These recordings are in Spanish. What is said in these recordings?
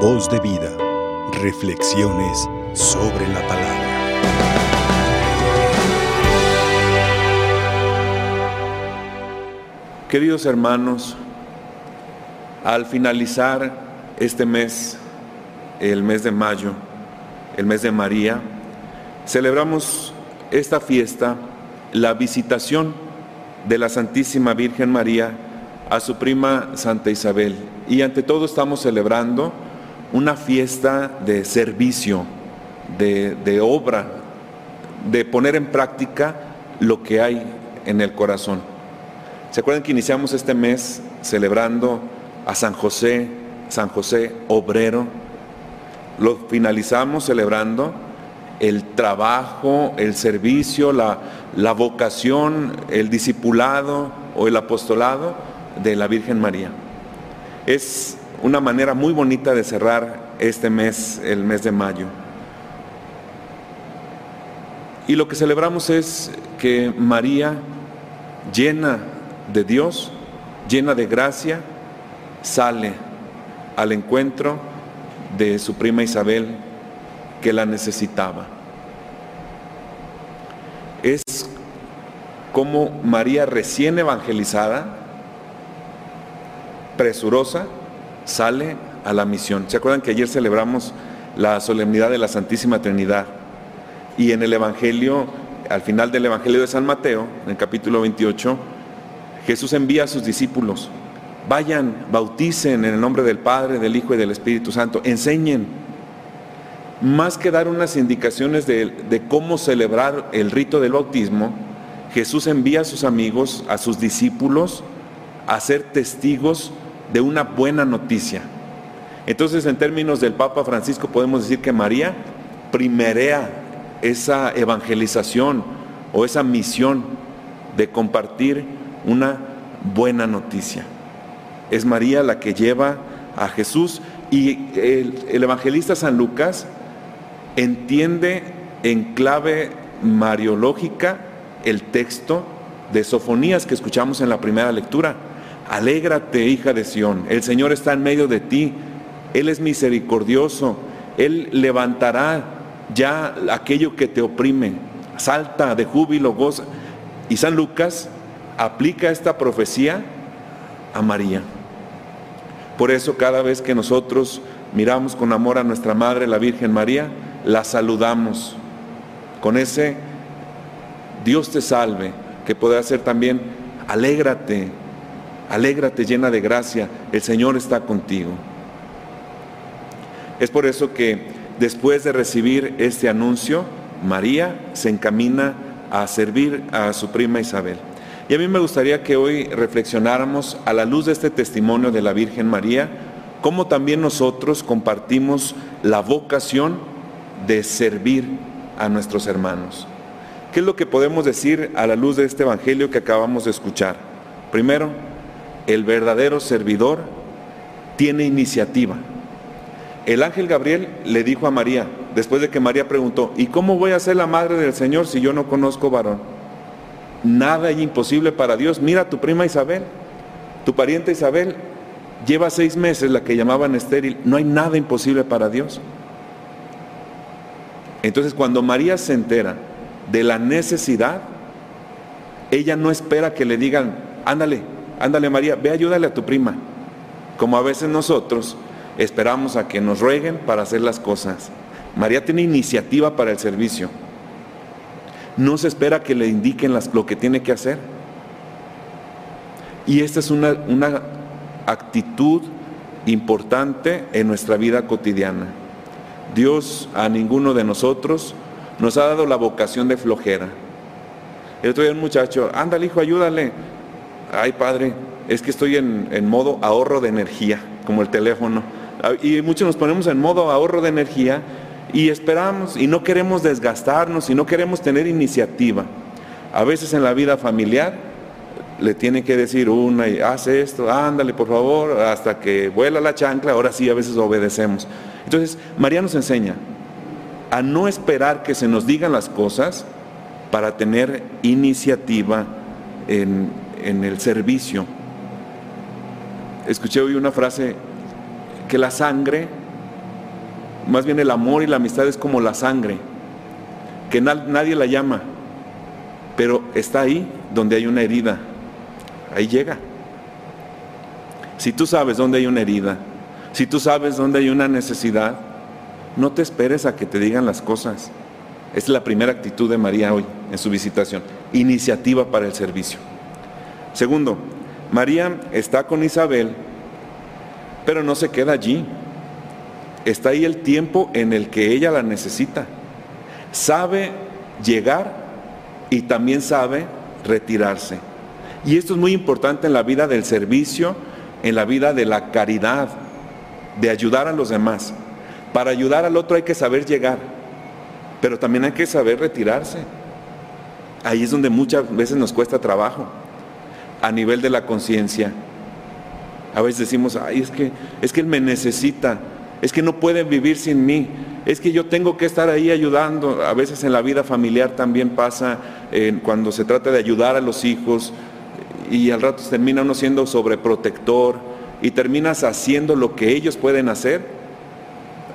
Voz de vida. Reflexiones sobre la palabra. Queridos hermanos, al finalizar este mes, el mes de mayo, el mes de María, celebramos esta fiesta, la visitación de la Santísima Virgen María a su prima Santa Isabel. Y ante todo estamos celebrando una fiesta de servicio, de, obra, de poner en práctica lo que hay en el corazón. ¿Se acuerdan que iniciamos este mes celebrando a San José, San José obrero? Lo finalizamos celebrando el trabajo, el servicio, la, la vocación, el discipulado o el apostolado de la Virgen María. Es una manera muy bonita de cerrar este mes, el mes de mayo. Y lo que celebramos es que María, llena de Dios, llena de gracia, sale al encuentro de su prima Isabel que la necesitaba. Es como María recién evangelizada, presurosa, sale a la misión. ¿Se acuerdan que ayer celebramos la solemnidad de la Santísima Trinidad? Y en el Evangelio, al final del Evangelio de San Mateo, en el capítulo 28, Jesús envía a sus discípulos, vayan, bauticen en el nombre del Padre, del Hijo y del Espíritu Santo, enseñen. Más que dar unas indicaciones de, cómo celebrar el rito del bautismo, Jesús envía a sus amigos, a sus discípulos, a ser testigos de una buena noticia. Entonces, en términos del Papa Francisco, podemos decir que María primerea esa evangelización o esa misión de compartir una buena noticia. Es María la que lleva a Jesús y el, el evangelista San Lucas entiende en clave mariológica el texto de Sofonías que escuchamos en la primera lectura. Alégrate, hija de Sión, el Señor está en medio de ti, Él es misericordioso, Él levantará ya aquello que te oprime, salta de júbilo, goza. Y San Lucas aplica esta profecía a María. Por eso cada vez que nosotros miramos con amor a nuestra Madre, la Virgen María, la saludamos con ese Dios te salve, que puede hacer también, alégrate, Alégrate llena de gracia, el Señor está contigo. Es por eso que después de recibir este anuncio, María se encamina a servir a su prima Isabel. Y a mí me gustaría que hoy reflexionáramos a la luz de este testimonio de la Virgen María, cómo también nosotros compartimos la vocación de servir a nuestros hermanos. ¿Qué es lo que podemos decir a la luz de este Evangelio que acabamos de escuchar? Primero, el verdadero servidor tiene iniciativa. El ángel Gabriel le dijo a María, después de que María preguntó, ¿y cómo voy a ser la madre del Señor si yo no conozco varón? Nada es imposible para Dios. Mira a tu prima Isabel, tu pariente Isabel, lleva seis meses la que llamaban estéril. No hay nada imposible para Dios. Entonces cuando María se entera de la necesidad, ella no espera que le digan, ándale, ándale María, ve ayúdale a tu prima. Como a veces nosotros esperamos a que nos rueguen para hacer las cosas. María tiene iniciativa para el servicio. No se espera que le indiquen lo que tiene que hacer. Y esta es una, una actitud importante en nuestra vida cotidiana. Dios a ninguno de nosotros nos ha dado la vocación de flojera. El otro día un muchacho, ándale hijo, ayúdale ay padre, es que estoy en, modo ahorro de energía, como el teléfono. Ah, y muchos nos ponemos en modo ahorro de energía y esperamos y no queremos desgastarnos y no queremos tener iniciativa. A veces en la vida familiar le tiene que decir una y hace esto, ándale por favor, hasta que vuela la chancla, ahora sí a veces obedecemos. Entonces, María nos enseña a no esperar que se nos digan las cosas para tener iniciativa en, en el servicio. Escuché hoy una frase que la sangre más bien el amor y la amistad es como la sangre, que nadie la llama, pero está ahí donde hay una herida, ahí llega. Si tú sabes dónde hay una herida, si tú sabes dónde hay una necesidad, no te esperes a que te digan las cosas. Es la primera actitud de María hoy en su visitación. Iniciativa para el servicio. Segundo, María está con Isabel, pero no se queda allí. Está ahí el tiempo en el que ella la necesita. Sabe llegar y también sabe retirarse. Y esto es muy importante en la vida del servicio, en la vida de la caridad, de ayudar a los demás. Para ayudar al otro hay que saber llegar, pero también hay que saber retirarse. Ahí es donde muchas veces nos cuesta trabajo, a nivel de la conciencia. A veces decimos, ay, es que, es que Él me necesita, es que no puede vivir sin mí, es que yo tengo que estar ahí ayudando. A veces en la vida familiar también pasa, eh, cuando se trata de ayudar a los hijos, y al rato termina uno siendo sobreprotector y terminas haciendo lo que ellos pueden hacer.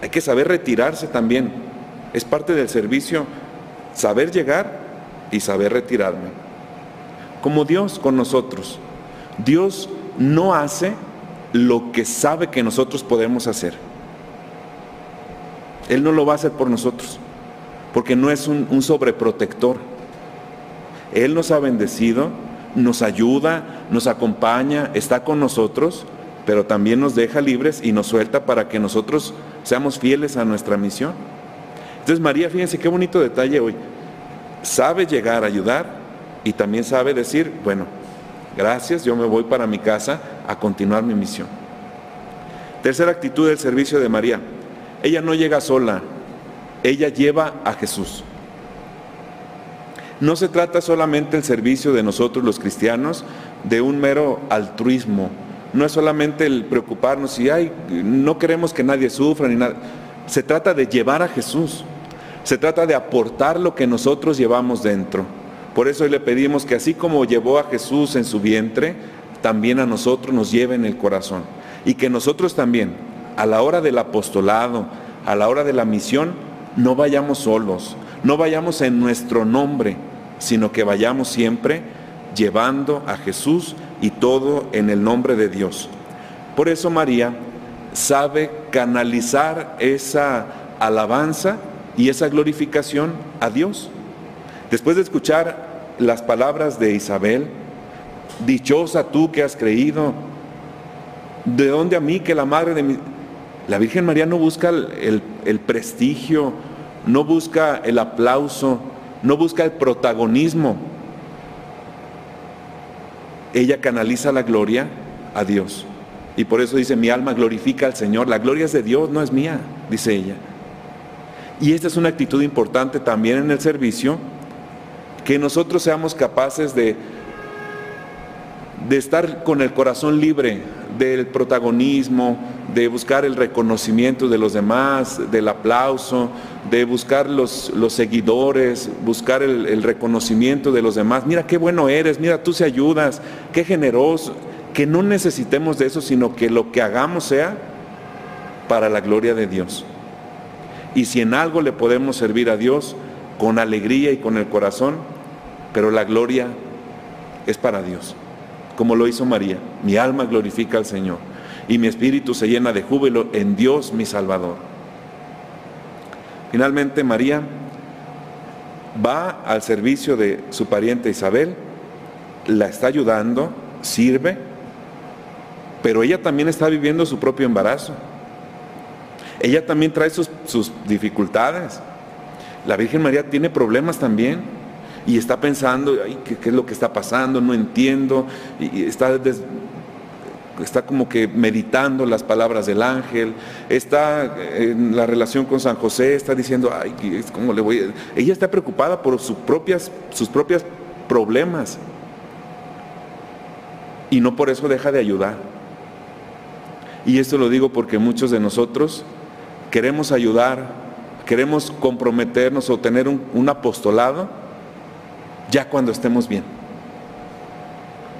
Hay que saber retirarse también. Es parte del servicio saber llegar y saber retirarme. Como Dios con nosotros. Dios no hace lo que sabe que nosotros podemos hacer. Él no lo va a hacer por nosotros, porque no es un, sobreprotector. Él nos ha bendecido nos ayuda, nos acompaña, está con nosotros, pero también nos deja libres y nos suelta para que nosotros seamos fieles a nuestra misión. Entonces María, fíjense qué bonito detalle hoy. Sabe llegar a ayudar y también sabe decir, bueno, gracias, yo me voy para mi casa a continuar mi misión. Tercera actitud del servicio de María. Ella no llega sola, ella lleva a Jesús. No se trata solamente el servicio de nosotros los cristianos de un mero altruismo. No es solamente el preocuparnos y ay, no queremos que nadie sufra ni nada. Se trata de llevar a Jesús. Se trata de aportar lo que nosotros llevamos dentro. Por eso le pedimos que así como llevó a Jesús en su vientre, también a nosotros nos lleve en el corazón. Y que nosotros también, a la hora del apostolado, a la hora de la misión, no vayamos solos, no vayamos en nuestro nombre, sino que vayamos siempre llevando a Jesús y todo en el nombre de Dios. Por eso María sabe canalizar esa alabanza y esa glorificación a Dios. Después de escuchar las palabras de Isabel, dichosa tú que has creído, ¿de dónde a mí que la madre de mi... La Virgen María no busca el, el prestigio, no busca el aplauso, no busca el protagonismo. Ella canaliza la gloria a Dios. Y por eso dice, mi alma glorifica al Señor. La gloria es de Dios, no es mía, dice ella. Y esta es una actitud importante también en el servicio, que nosotros seamos capaces de, de estar con el corazón libre del protagonismo, de buscar el reconocimiento de los demás, del aplauso, de buscar los, los seguidores, buscar el, el, reconocimiento de los demás. Mira qué bueno eres, mira tú se ayudas, qué generoso. Que no necesitemos de eso, sino que lo que hagamos sea para la gloria de Dios. Y si en algo le podemos servir a Dios, con alegría y con el corazón, pero la gloria es para Dios, como lo hizo María. Mi alma glorifica al Señor y mi espíritu se llena de júbilo en Dios mi Salvador. Finalmente María va al servicio de su pariente Isabel, la está ayudando, sirve, pero ella también está viviendo su propio embarazo. Ella también trae sus, sus dificultades. La Virgen María tiene problemas también y está pensando, Ay, ¿qué, ¿qué, es lo que está pasando? No entiendo, y está des, está como que meditando las palabras del ángel, está en la relación con San José, está diciendo, ay, ¿cómo le voy a...? Ella está preocupada por sus propias, sus propios problemas y no por eso deja de ayudar. Y esto lo digo porque muchos de nosotros queremos ayudar, queremos comprometernos o tener un, un apostolado ya cuando estemos bien.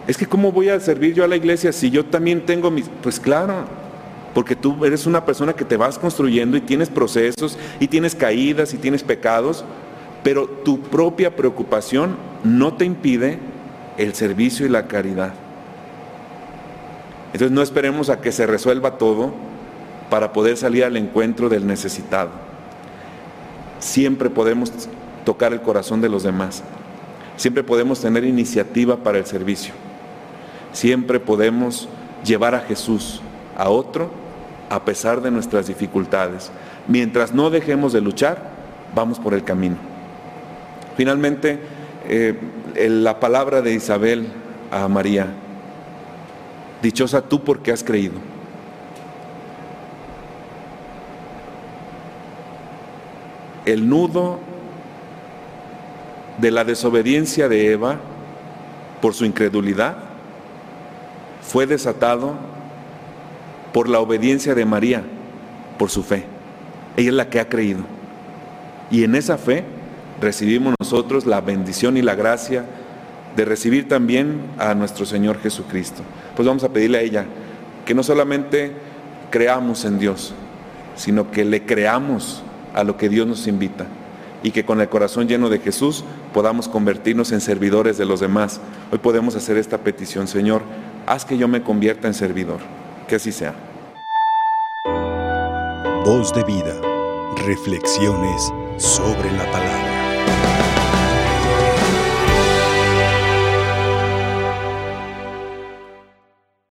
Es que ¿cómo voy a servir yo a la iglesia si yo también tengo mis... Pues claro, porque tú eres una persona que te vas construyendo y tienes procesos y tienes caídas y tienes pecados, pero tu propia preocupación no te impide el servicio y la caridad. Entonces no esperemos a que se resuelva todo para poder salir al encuentro del necesitado. Siempre podemos tocar el corazón de los demás. Siempre podemos tener iniciativa para el servicio. Siempre podemos llevar a Jesús a otro a pesar de nuestras dificultades. Mientras no dejemos de luchar, vamos por el camino. Finalmente, eh, la palabra de Isabel a María, dichosa tú porque has creído. El nudo de la desobediencia de Eva por su incredulidad fue desatado por la obediencia de María, por su fe. Ella es la que ha creído. Y en esa fe recibimos nosotros la bendición y la gracia de recibir también a nuestro Señor Jesucristo. Pues vamos a pedirle a ella que no solamente creamos en Dios, sino que le creamos a lo que Dios nos invita y que con el corazón lleno de Jesús podamos convertirnos en servidores de los demás. Hoy podemos hacer esta petición, Señor, haz que yo me convierta en servidor. Que así sea. Voz de vida. Reflexiones sobre la palabra.